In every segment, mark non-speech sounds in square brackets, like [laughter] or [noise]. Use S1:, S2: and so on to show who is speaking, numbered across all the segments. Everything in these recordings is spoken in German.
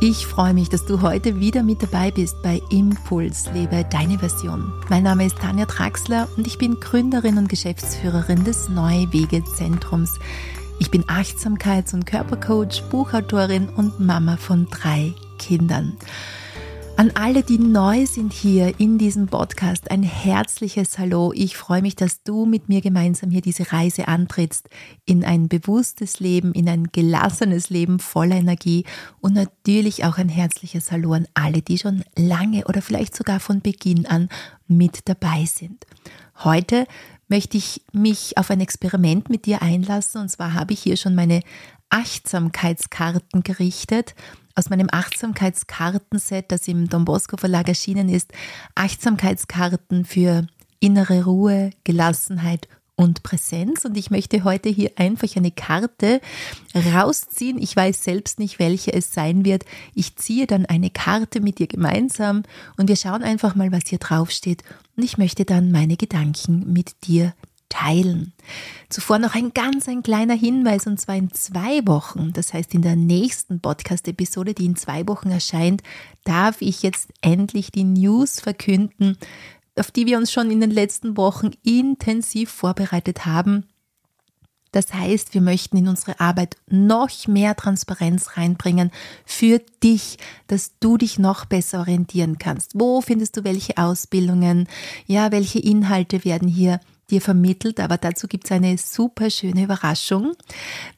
S1: Ich freue mich, dass du heute wieder mit dabei bist bei Impuls, lebe deine Version. Mein Name ist Tanja Traxler und ich bin Gründerin und Geschäftsführerin des Neue Wege Zentrums. Ich bin Achtsamkeits- und Körpercoach, Buchautorin und Mama von drei Kindern. An alle, die neu sind hier in diesem Podcast, ein herzliches Hallo. Ich freue mich, dass du mit mir gemeinsam hier diese Reise antrittst in ein bewusstes Leben, in ein gelassenes Leben voller Energie und natürlich auch ein herzliches Hallo an alle, die schon lange oder vielleicht sogar von Beginn an mit dabei sind. Heute möchte ich mich auf ein Experiment mit dir einlassen und zwar habe ich hier schon meine Achtsamkeitskarten gerichtet aus meinem Achtsamkeitskartenset, das im Don Bosco Verlag erschienen ist, Achtsamkeitskarten für innere Ruhe, Gelassenheit und Präsenz. Und ich möchte heute hier einfach eine Karte rausziehen. Ich weiß selbst nicht, welche es sein wird. Ich ziehe dann eine Karte mit dir gemeinsam und wir schauen einfach mal, was hier draufsteht. Und ich möchte dann meine Gedanken mit dir teilen. Zuvor noch ein ganz ein kleiner Hinweis und zwar in zwei Wochen, das heißt in der nächsten Podcast-Episode, die in zwei Wochen erscheint, darf ich jetzt endlich die News verkünden, auf die wir uns schon in den letzten Wochen intensiv vorbereitet haben. Das heißt, wir möchten in unsere Arbeit noch mehr Transparenz reinbringen für dich, dass du dich noch besser orientieren kannst. Wo findest du welche Ausbildungen? Ja, welche Inhalte werden hier dir vermittelt, aber dazu gibt es eine super schöne Überraschung,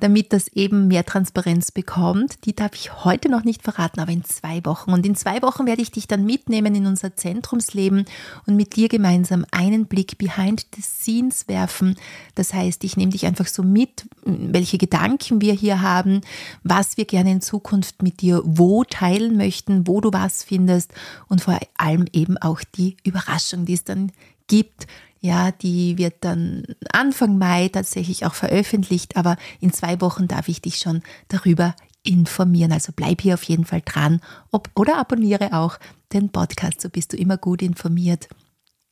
S1: damit das eben mehr Transparenz bekommt. Die darf ich heute noch nicht verraten, aber in zwei Wochen. Und in zwei Wochen werde ich dich dann mitnehmen in unser Zentrumsleben und mit dir gemeinsam einen Blick behind the scenes werfen. Das heißt, ich nehme dich einfach so mit, welche Gedanken wir hier haben, was wir gerne in Zukunft mit dir wo teilen möchten, wo du was findest und vor allem eben auch die Überraschung, die es dann gibt ja, die wird dann Anfang Mai tatsächlich auch veröffentlicht, aber in zwei Wochen darf ich dich schon darüber informieren. Also bleib hier auf jeden Fall dran ob, oder abonniere auch den Podcast, so bist du immer gut informiert.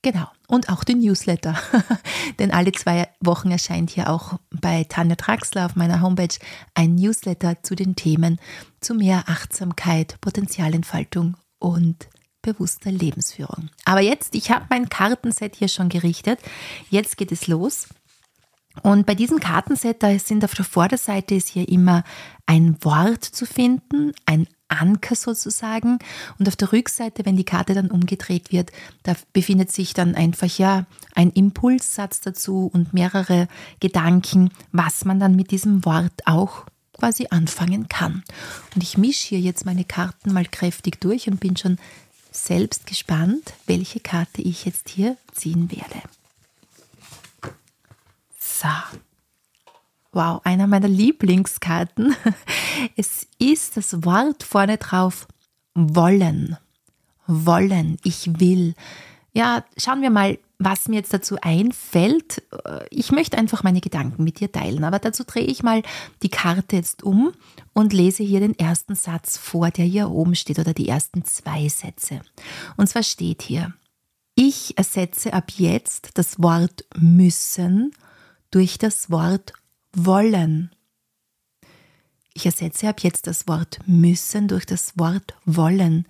S1: Genau. Und auch den Newsletter. [laughs] Denn alle zwei Wochen erscheint hier auch bei Tanja Traxler auf meiner Homepage ein Newsletter zu den Themen zu mehr Achtsamkeit, Potenzialentfaltung und bewusster Lebensführung. Aber jetzt, ich habe mein Kartenset hier schon gerichtet. Jetzt geht es los. Und bei diesem Kartenset, da sind auf der Vorderseite ist hier immer ein Wort zu finden, ein Anker sozusagen. Und auf der Rückseite, wenn die Karte dann umgedreht wird, da befindet sich dann einfach ja ein Impulssatz dazu und mehrere Gedanken, was man dann mit diesem Wort auch quasi anfangen kann. Und ich mische hier jetzt meine Karten mal kräftig durch und bin schon selbst gespannt, welche Karte ich jetzt hier ziehen werde. So. Wow, einer meiner Lieblingskarten. [laughs] Es ist das Wort vorne drauf wollen. Wollen, ich will. Ja, schauen wir mal, was mir jetzt dazu einfällt. Ich möchte einfach meine Gedanken mit dir teilen, aber dazu drehe ich mal die Karte jetzt um und lese hier den ersten Satz vor, der hier oben steht, oder die ersten zwei Sätze. Und zwar steht hier, ich ersetze ab jetzt das Wort müssen durch das Wort wollen. Ich ersetze ab jetzt das Wort müssen durch das Wort wollen.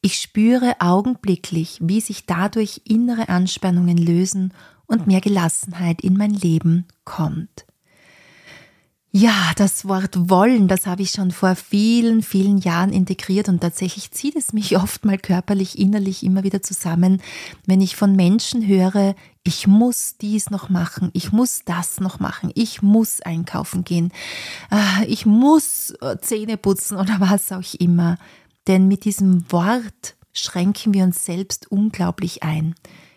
S1: Ich spüre augenblicklich, wie sich dadurch innere Anspannungen lösen und mehr Gelassenheit in mein Leben kommt. Ja, das Wort wollen, das habe ich schon vor vielen, vielen Jahren integriert und tatsächlich zieht es mich [laughs] oft mal körperlich, innerlich immer wieder zusammen, wenn ich von Menschen höre, ich muss dies noch machen, ich muss das noch machen, ich muss einkaufen gehen, ah, ich muss äh, Zähne putzen oder was auch immer. Denn mit diesem Wort schränken wir uns selbst unglaublich ein.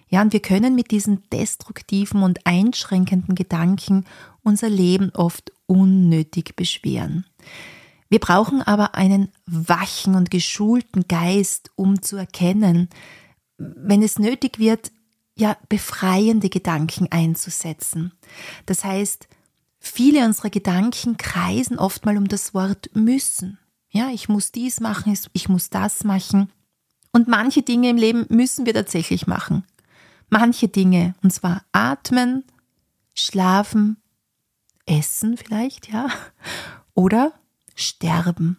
S1: Ja, und wir können mit diesen destruktiven und einschränkenden Gedanken unser Leben oft unnötig beschweren. Wir brauchen aber einen wachen und geschulten Geist, um zu erkennen, wenn es nötig wird, ja, befreiende Gedanken einzusetzen. Das heißt, viele unserer Gedanken kreisen oft mal um das Wort müssen. Ja, ich muss dies machen, ich muss das machen. Und manche Dinge im Leben müssen wir tatsächlich machen. Manche Dinge, und zwar atmen, schlafen, essen vielleicht, ja, oder sterben.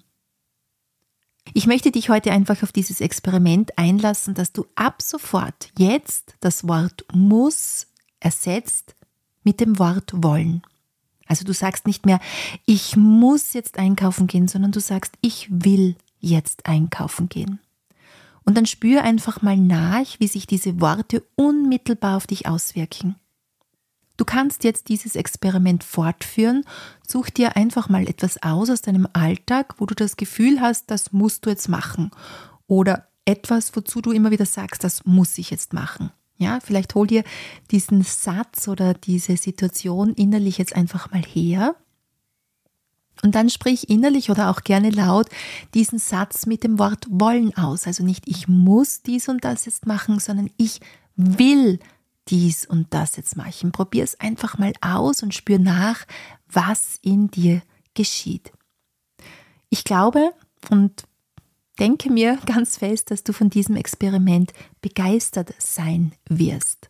S1: Ich möchte dich heute einfach auf dieses Experiment einlassen, dass du ab sofort jetzt das Wort muss ersetzt mit dem Wort wollen. Also du sagst nicht mehr, ich muss jetzt einkaufen gehen, sondern du sagst, ich will jetzt einkaufen gehen. Und dann spür einfach mal nach, wie sich diese Worte unmittelbar auf dich auswirken. Du kannst jetzt dieses Experiment fortführen. Such dir einfach mal etwas aus aus deinem Alltag, wo du das Gefühl hast, das musst du jetzt machen. Oder etwas, wozu du immer wieder sagst, das muss ich jetzt machen. Ja, vielleicht hol dir diesen Satz oder diese Situation innerlich jetzt einfach mal her. Und dann sprich innerlich oder auch gerne laut diesen Satz mit dem Wort wollen aus. Also nicht ich muss dies und das jetzt machen, sondern ich will dies und das jetzt machen. Probier es einfach mal aus und spür nach, was in dir geschieht. Ich glaube und denke mir ganz fest, dass du von diesem Experiment begeistert sein wirst.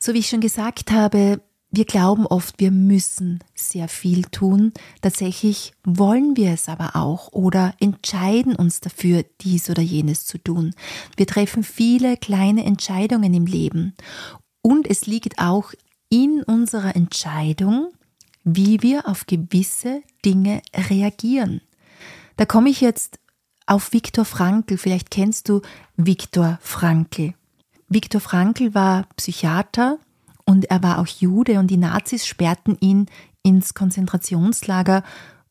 S1: So wie ich schon gesagt habe, wir glauben oft, wir müssen sehr viel tun. Tatsächlich wollen wir es aber auch oder entscheiden uns dafür, dies oder jenes zu tun. Wir treffen viele kleine Entscheidungen im Leben. Und es liegt auch in unserer Entscheidung, wie wir auf gewisse Dinge reagieren. Da komme ich jetzt auf Viktor Frankl. Vielleicht kennst du Viktor Frankl. Viktor Frankl war Psychiater, und er war auch Jude und die Nazis sperrten ihn ins Konzentrationslager,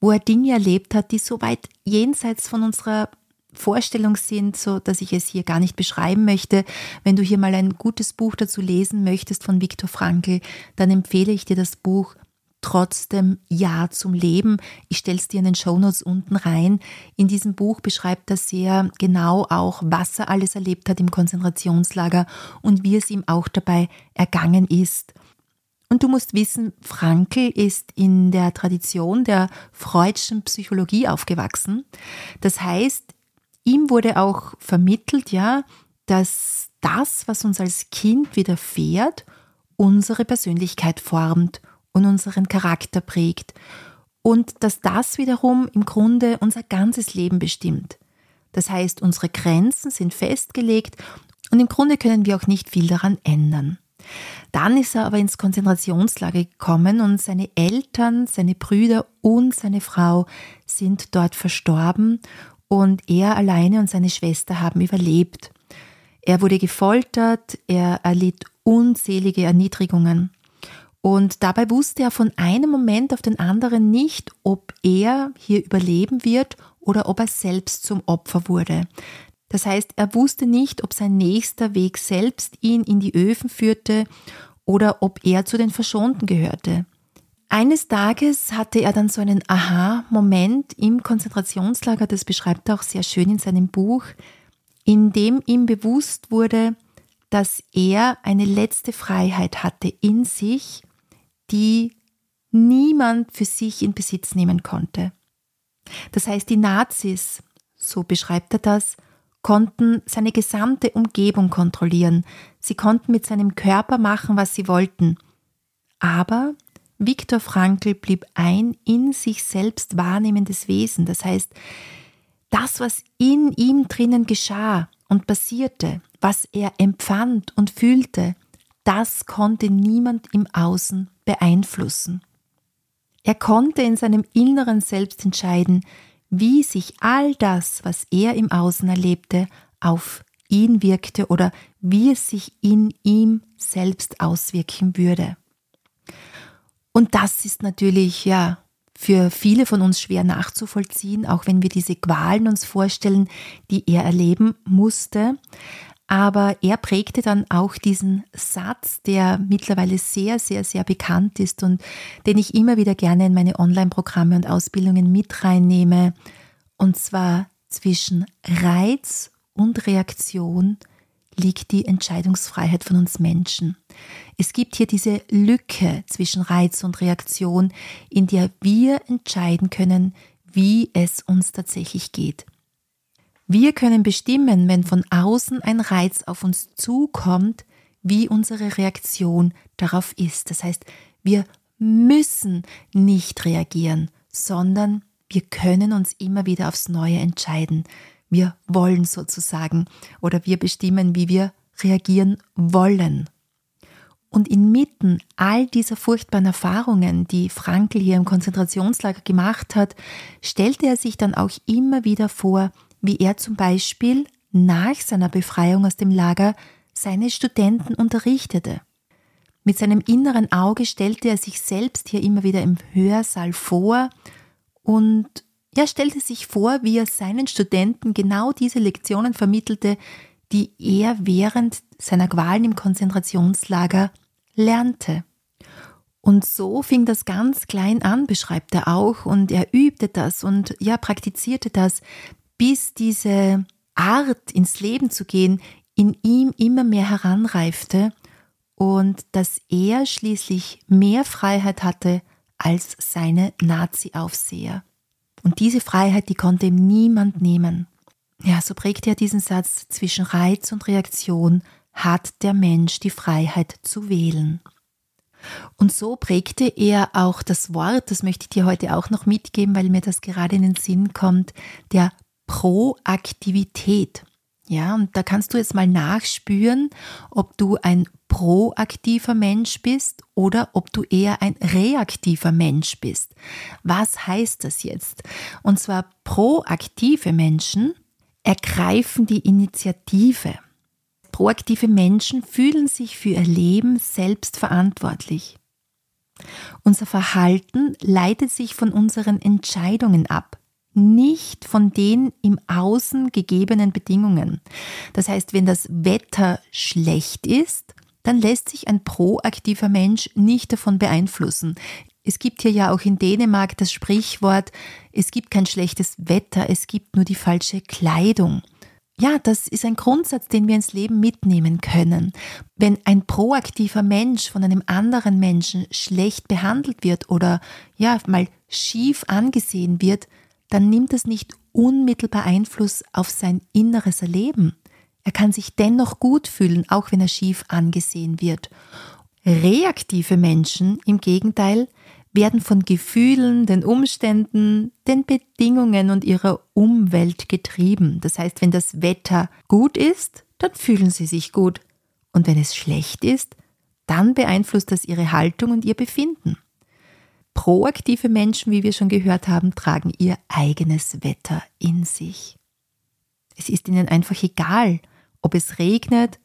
S1: wo er Dinge erlebt hat, die so weit jenseits von unserer Vorstellung sind, so dass ich es hier gar nicht beschreiben möchte. Wenn du hier mal ein gutes Buch dazu lesen möchtest von Viktor Frankl, dann empfehle ich dir das Buch trotzdem Ja zum Leben. Ich stelle es dir in den Shownotes unten rein. In diesem Buch beschreibt er sehr genau auch, was er alles erlebt hat im Konzentrationslager und wie es ihm auch dabei ergangen ist. Und du musst wissen, Frankl ist in der Tradition der freudschen Psychologie aufgewachsen. Das heißt, ihm wurde auch vermittelt, ja, dass das, was uns als Kind widerfährt, unsere Persönlichkeit formt und unseren Charakter prägt und dass das wiederum im Grunde unser ganzes Leben bestimmt. Das heißt, unsere Grenzen sind festgelegt und im Grunde können wir auch nicht viel daran ändern. Dann ist er aber ins Konzentrationslager gekommen und seine Eltern, seine Brüder und seine Frau sind dort verstorben und er alleine und seine Schwester haben überlebt. Er wurde gefoltert, er erlitt unzählige Erniedrigungen. Und dabei wusste er von einem Moment auf den anderen nicht, ob er hier überleben wird oder ob er selbst zum Opfer wurde. Das heißt, er wusste nicht, ob sein nächster Weg selbst ihn in die Öfen führte oder ob er zu den Verschonten gehörte. Eines Tages hatte er dann so einen Aha-Moment im Konzentrationslager, das beschreibt er auch sehr schön in seinem Buch, in dem ihm bewusst wurde, dass er eine letzte Freiheit hatte in sich die niemand für sich in Besitz nehmen konnte. Das heißt, die Nazis, so beschreibt er das, konnten seine gesamte Umgebung kontrollieren. Sie konnten mit seinem Körper machen, was sie wollten. Aber Viktor Frankl blieb ein in sich selbst wahrnehmendes Wesen. Das heißt, das, was in ihm drinnen geschah und passierte, was er empfand und fühlte, das konnte niemand im Außen beeinflussen. Er konnte in seinem inneren Selbst entscheiden, wie sich all das, was er im Außen erlebte, auf ihn wirkte oder wie es sich in ihm selbst auswirken würde. Und das ist natürlich ja für viele von uns schwer nachzuvollziehen, auch wenn wir diese Qualen uns vorstellen, die er erleben musste. Aber er prägte dann auch diesen Satz, der mittlerweile sehr, sehr, sehr bekannt ist und den ich immer wieder gerne in meine Online-Programme und Ausbildungen mit reinnehme. Und zwar zwischen Reiz und Reaktion liegt die Entscheidungsfreiheit von uns Menschen. Es gibt hier diese Lücke zwischen Reiz und Reaktion, in der wir entscheiden können, wie es uns tatsächlich geht. Wir können bestimmen, wenn von außen ein Reiz auf uns zukommt, wie unsere Reaktion darauf ist. Das heißt, wir müssen nicht reagieren, sondern wir können uns immer wieder aufs Neue entscheiden. Wir wollen sozusagen oder wir bestimmen, wie wir reagieren wollen. Und inmitten all dieser furchtbaren Erfahrungen, die Frankl hier im Konzentrationslager gemacht hat, stellte er sich dann auch immer wieder vor, wie er zum Beispiel nach seiner Befreiung aus dem Lager seine Studenten unterrichtete. Mit seinem inneren Auge stellte er sich selbst hier immer wieder im Hörsaal vor und er stellte sich vor, wie er seinen Studenten genau diese Lektionen vermittelte, die er während seiner Qualen im Konzentrationslager lernte. Und so fing das ganz klein an, beschreibt er auch, und er übte das und ja, praktizierte das, bis diese Art ins Leben zu gehen in ihm immer mehr heranreifte und dass er schließlich mehr Freiheit hatte als seine Nazi-Aufseher. Und diese Freiheit, die konnte ihm niemand nehmen. Ja, so prägt er diesen Satz, zwischen Reiz und Reaktion hat der Mensch die Freiheit zu wählen. Und so prägte er auch das Wort, das möchte ich dir heute auch noch mitgeben, weil mir das gerade in den Sinn kommt, der Proaktivität. Ja, und da kannst du jetzt mal nachspüren, ob du ein proaktiver Mensch bist oder ob du eher ein reaktiver Mensch bist. Was heißt das jetzt? Und zwar proaktive Menschen ergreifen die Initiative. Proaktive Menschen fühlen sich für ihr Leben selbst verantwortlich. Unser Verhalten leitet sich von unseren Entscheidungen ab nicht von den im Außen gegebenen Bedingungen. Das heißt, wenn das Wetter schlecht ist, dann lässt sich ein proaktiver Mensch nicht davon beeinflussen. Es gibt hier ja auch in Dänemark das Sprichwort, es gibt kein schlechtes Wetter, es gibt nur die falsche Kleidung. Ja, das ist ein Grundsatz, den wir ins Leben mitnehmen können. Wenn ein proaktiver Mensch von einem anderen Menschen schlecht behandelt wird oder ja, mal schief angesehen wird, dann nimmt es nicht unmittelbar Einfluss auf sein inneres Erleben. Er kann sich dennoch gut fühlen, auch wenn er schief angesehen wird. Reaktive Menschen im Gegenteil werden von Gefühlen, den Umständen, den Bedingungen und ihrer Umwelt getrieben. Das heißt, wenn das Wetter gut ist, dann fühlen sie sich gut. Und wenn es schlecht ist, dann beeinflusst das ihre Haltung und ihr Befinden. Proaktive Menschen, wie wir schon gehört haben, tragen ihr eigenes Wetter in sich. Es ist ihnen einfach egal, ob es regnet,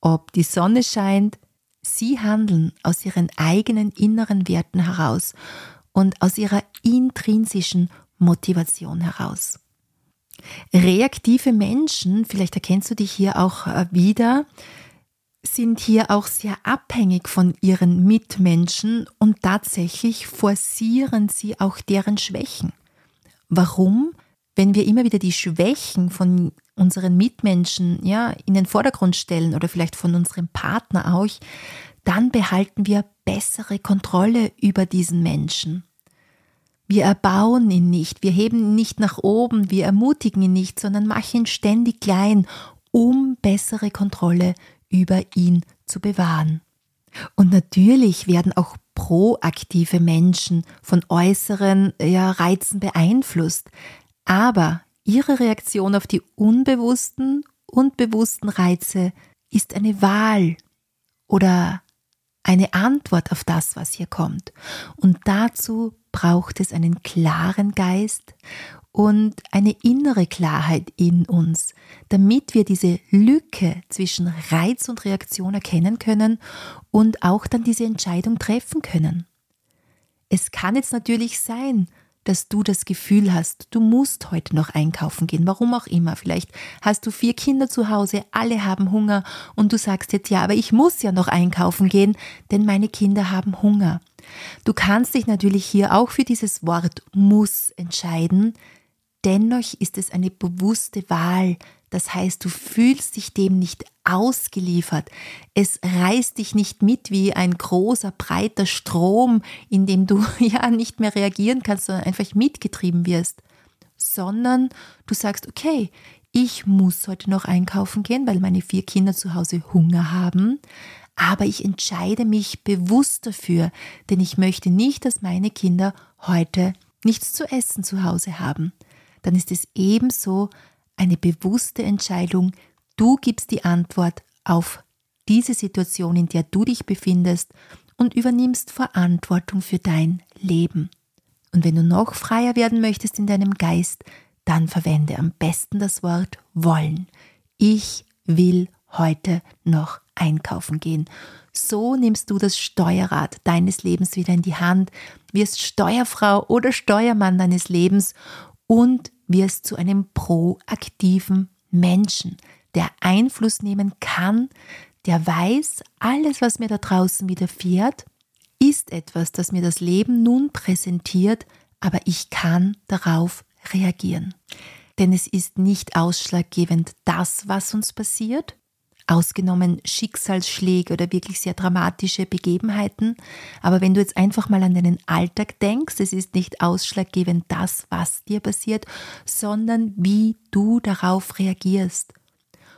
S1: ob die Sonne scheint. Sie handeln aus ihren eigenen inneren Werten heraus und aus ihrer intrinsischen Motivation heraus. Reaktive Menschen, vielleicht erkennst du dich hier auch äh, wieder, sind hier auch sehr abhängig von ihren Mitmenschen und tatsächlich forcieren sie auch deren Schwächen. Warum? Wenn wir immer wieder die Schwächen von unseren Mitmenschen ja, in den Vordergrund stellen oder vielleicht von unserem Partner auch, dann behalten wir bessere Kontrolle über diesen Menschen. Wir erbauen ihn nicht, wir heben ihn nicht nach oben, wir ermutigen ihn nicht, sondern machen ihn ständig klein, um bessere Kontrolle über ihn zu bewahren. Und natürlich werden auch proaktive Menschen von äußeren ja, Reizen beeinflusst, aber ihre Reaktion auf die unbewussten und bewussten Reize ist eine Wahl oder eine Antwort auf das, was hier kommt. Und dazu braucht es einen klaren Geist und eine innere Klarheit in uns, damit wir diese Lücke zwischen Reiz und Reaktion erkennen können und auch dann diese Entscheidung treffen können. Es kann jetzt natürlich sein, dass du das Gefühl hast, du musst heute noch einkaufen gehen, warum auch immer. Vielleicht hast du vier Kinder zu Hause, alle haben Hunger und du sagst jetzt, ja, aber ich muss ja noch einkaufen gehen, denn meine Kinder haben Hunger. Du kannst dich natürlich hier auch für dieses Wort muss entscheiden, Dennoch ist es eine bewusste Wahl. Das heißt, du fühlst dich dem nicht ausgeliefert. Es reißt dich nicht mit wie ein großer, breiter Strom, in dem du [laughs] ja nicht mehr reagieren kannst, sondern einfach mitgetrieben wirst. Sondern du sagst, okay, ich muss heute noch einkaufen gehen, weil meine vier Kinder zu Hause Hunger haben. Aber ich entscheide mich bewusst dafür, denn ich möchte nicht, dass meine Kinder heute nichts zu essen zu Hause haben, dann ist es ebenso eine bewusste Entscheidung, du gibst die Antwort auf diese Situation, in der du dich befindest und übernimmst Verantwortung für dein Leben. Und wenn du noch freier werden möchtest in deinem Geist, dann verwende am besten das Wort wollen. Ich will heute noch einkaufen gehen. So nimmst du das Steuerrad deines Lebens wieder in die Hand, wirst Steuerfrau oder Steuermann deines Lebens und wirst zu einem proaktiven Menschen, der Einfluss nehmen kann, der weiß, alles, was mir da draußen widerfährt, ist etwas, das mir das Leben nun präsentiert, aber ich kann darauf reagieren. Denn es ist nicht ausschlaggebend das, was uns passiert, ausgenommen Schicksalsschläge oder wirklich sehr dramatische Begebenheiten. Aber wenn du jetzt einfach mal an deinen Alltag denkst, es ist nicht ausschlaggebend das, was dir passiert, sondern wie du darauf reagierst.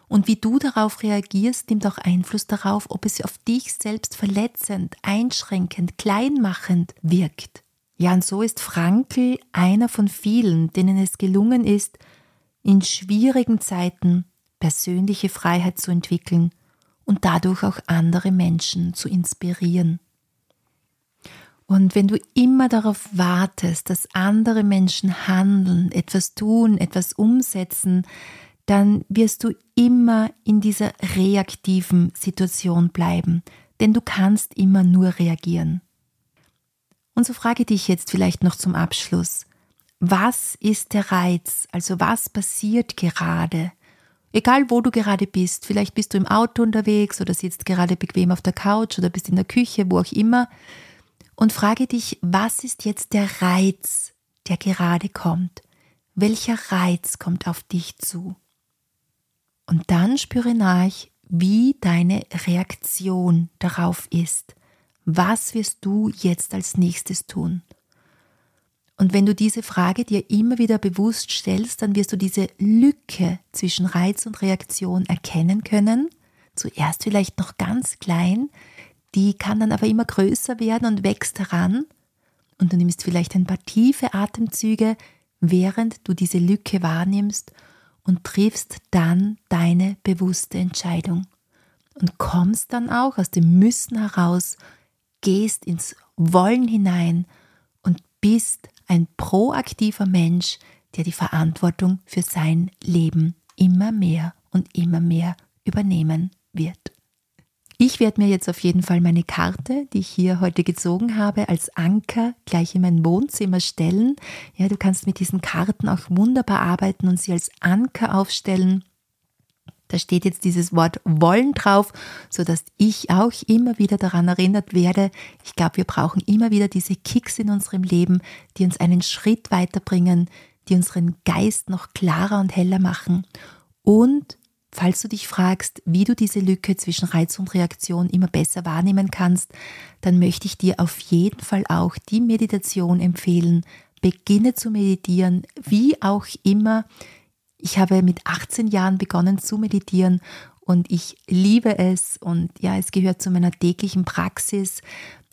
S1: Und wie du darauf reagierst, nimmt auch Einfluss darauf, ob es auf dich selbst verletzend, einschränkend, kleinmachend wirkt. Ja, und so ist Frankl einer von vielen, denen es gelungen ist, in schwierigen Zeiten persönliche Freiheit zu entwickeln und dadurch auch andere Menschen zu inspirieren. Und wenn du immer darauf wartest, dass andere Menschen handeln, etwas tun, etwas umsetzen, dann wirst du immer in dieser reaktiven Situation bleiben, denn du kannst immer nur reagieren. Und so frage dich jetzt vielleicht noch zum Abschluss, was ist der Reiz, also was passiert gerade, Egal wo du gerade bist, vielleicht bist du im Auto unterwegs oder sitzt gerade bequem auf der Couch oder bist in der Küche, wo auch immer, und frage dich, was ist jetzt der Reiz, der gerade kommt? Welcher Reiz kommt auf dich zu? Und dann spüre nach, wie deine Reaktion darauf ist. Was wirst du jetzt als nächstes tun? Und wenn du diese Frage dir immer wieder bewusst stellst, dann wirst du diese Lücke zwischen Reiz und Reaktion erkennen können. Zuerst vielleicht noch ganz klein, die kann dann aber immer größer werden und wächst heran. Und du nimmst vielleicht ein paar tiefe Atemzüge, während du diese Lücke wahrnimmst und triffst dann deine bewusste Entscheidung. Und kommst dann auch aus dem Müssen heraus, gehst ins Wollen hinein und bist ein proaktiver Mensch, der die Verantwortung für sein Leben immer mehr und immer mehr übernehmen wird. Ich werde mir jetzt auf jeden Fall meine Karte, die ich hier heute gezogen habe, als Anker gleich in mein Wohnzimmer stellen. Ja, du kannst mit diesen Karten auch wunderbar arbeiten und sie als Anker aufstellen da steht jetzt dieses Wort wollen drauf, so dass ich auch immer wieder daran erinnert werde. Ich glaube, wir brauchen immer wieder diese Kicks in unserem Leben, die uns einen Schritt weiterbringen, die unseren Geist noch klarer und heller machen. Und falls du dich fragst, wie du diese Lücke zwischen Reiz und Reaktion immer besser wahrnehmen kannst, dann möchte ich dir auf jeden Fall auch die Meditation empfehlen. Beginne zu meditieren, wie auch immer ich habe mit 18 Jahren begonnen zu meditieren und ich liebe es und ja, es gehört zu meiner täglichen Praxis.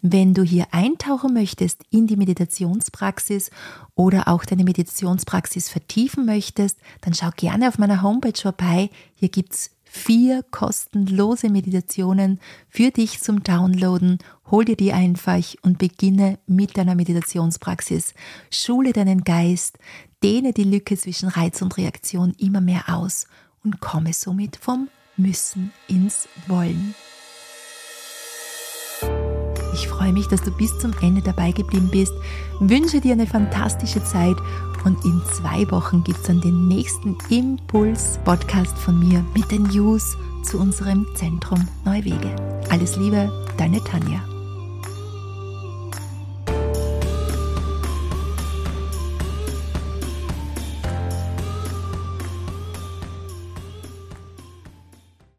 S1: Wenn du hier eintauchen möchtest in die Meditationspraxis oder auch deine Meditationspraxis vertiefen möchtest, dann schau gerne auf meiner Homepage vorbei. Hier gibt es vier kostenlose Meditationen für dich zum Downloaden. Hol dir die einfach und beginne mit deiner Meditationspraxis. Schule deinen Geist, dehne die Lücke zwischen Reiz und Reaktion immer mehr aus und komme somit vom Müssen ins Wollen. Ich freue mich, dass du bis zum Ende dabei geblieben bist, wünsche dir eine fantastische Zeit und in zwei Wochen gibt es dann den nächsten Impuls-Podcast von mir mit den News zu unserem Zentrum Neuwege. Alles Liebe, deine Tanja.